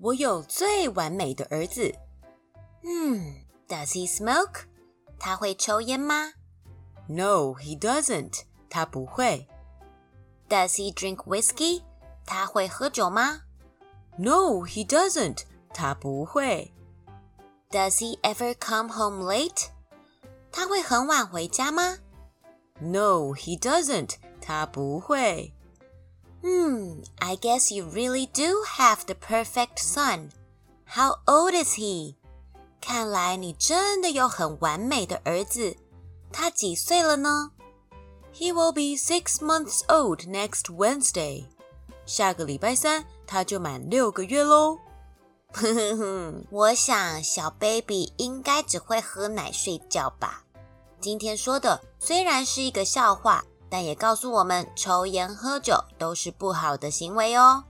我有最完美的儿子。Hmm, does he smoke? 他会抽烟吗？No, he doesn't. 他不会。Does he drink whiskey? 他会喝酒吗？No, he doesn't. 他不会。Does he ever come home late? 他会很晚回家吗？No, he doesn't. 他不会。Hmm, I guess you really do have the perfect son. How old is he? 看来你真的有很完美的儿子。他几岁了呢？He will be six months old next Wednesday. 下个礼拜三他就满六个月喽。哼哼哼，我想小 baby 应该只会喝奶睡觉吧。今天说的虽然是一个笑话。但也告诉我们，抽烟喝酒都是不好的行为哦。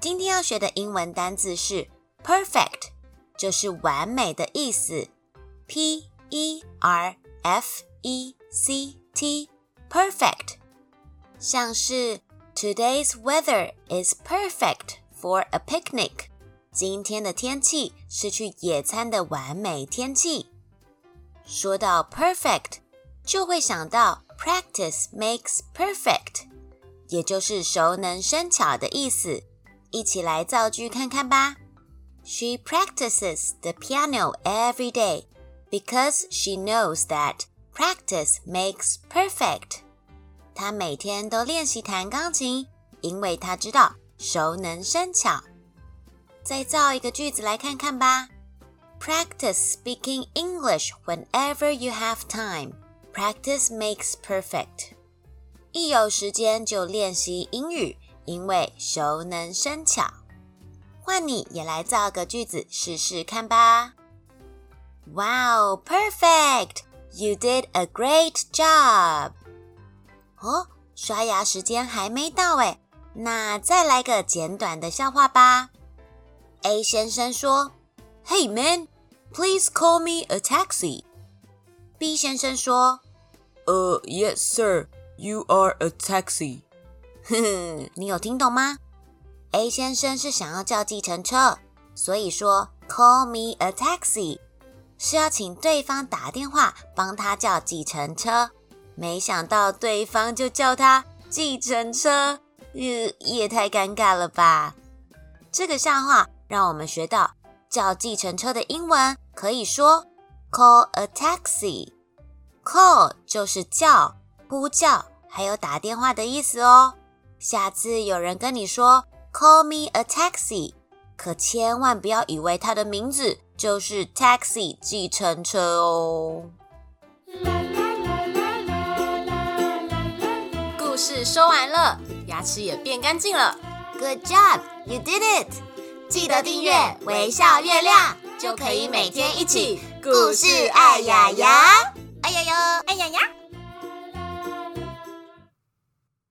今天要学的英文单字是 perfect，就是完美的意思。P E R F E C T，perfect。像是 Today's weather is perfect for a picnic。今天的天气是去野餐的完美天气。说到 perfect，就会想到。Practice makes perfect，也就是熟能生巧的意思。一起来造句看看吧。She practices the piano every day because she knows that practice makes perfect。她每天都练习弹钢琴，因为她知道熟能生巧。再造一个句子来看看吧。Practice speaking English whenever you have time。 Practice makes perfect。一有时间就练习英语，因为熟能生巧。换你也来造个句子试试看吧。Wow, perfect! You did a great job. 哦，刷牙时间还没到诶，那再来个简短的笑话吧。A 先生说：“Hey man, please call me a taxi.” B 先生说：“呃，Yes, sir, you are a taxi。”哼哼，你有听懂吗？A 先生是想要叫计程车，所以说 “Call me a taxi” 是要请对方打电话帮他叫计程车。没想到对方就叫他计程车，呃，也太尴尬了吧！这个笑话让我们学到叫计程车的英文可以说。Call a taxi. Call 就是叫、呼叫，还有打电话的意思哦。下次有人跟你说 Call me a taxi，可千万不要以为他的名字就是 taxi 计程车哦。故事说完了，牙齿也变干净了。Good job, you did it！记得订阅微笑月亮。就可以每天一起故事爱牙牙，爱呀呀，爱呀呀。